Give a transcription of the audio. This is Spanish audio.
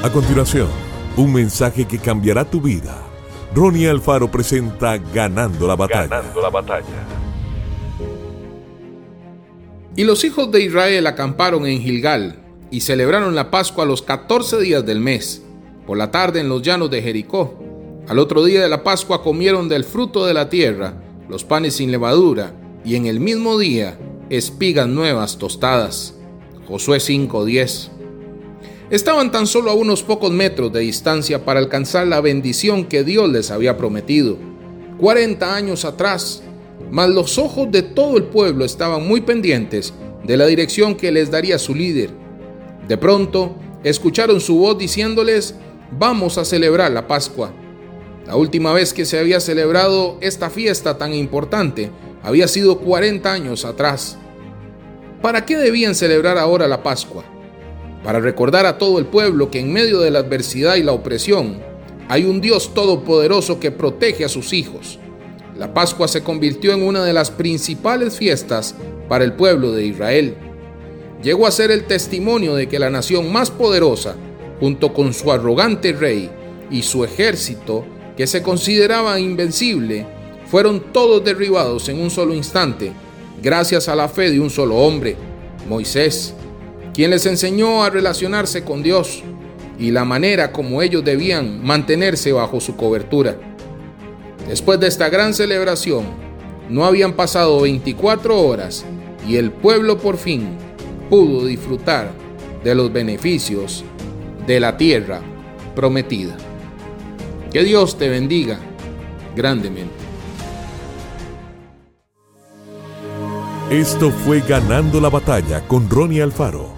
A continuación, un mensaje que cambiará tu vida. Ronnie Alfaro presenta Ganando la batalla. Ganando la batalla. Y los hijos de Israel acamparon en Gilgal y celebraron la Pascua los 14 días del mes, por la tarde en los llanos de Jericó. Al otro día de la Pascua comieron del fruto de la tierra, los panes sin levadura, y en el mismo día espigas nuevas tostadas. Josué 5:10. Estaban tan solo a unos pocos metros de distancia para alcanzar la bendición que Dios les había prometido. 40 años atrás, mas los ojos de todo el pueblo estaban muy pendientes de la dirección que les daría su líder. De pronto, escucharon su voz diciéndoles, vamos a celebrar la Pascua. La última vez que se había celebrado esta fiesta tan importante había sido 40 años atrás. ¿Para qué debían celebrar ahora la Pascua? Para recordar a todo el pueblo que en medio de la adversidad y la opresión hay un Dios todopoderoso que protege a sus hijos. La Pascua se convirtió en una de las principales fiestas para el pueblo de Israel. Llegó a ser el testimonio de que la nación más poderosa, junto con su arrogante rey y su ejército, que se consideraba invencible, fueron todos derribados en un solo instante, gracias a la fe de un solo hombre, Moisés quien les enseñó a relacionarse con Dios y la manera como ellos debían mantenerse bajo su cobertura. Después de esta gran celebración, no habían pasado 24 horas y el pueblo por fin pudo disfrutar de los beneficios de la tierra prometida. Que Dios te bendiga grandemente. Esto fue Ganando la Batalla con Ronnie Alfaro.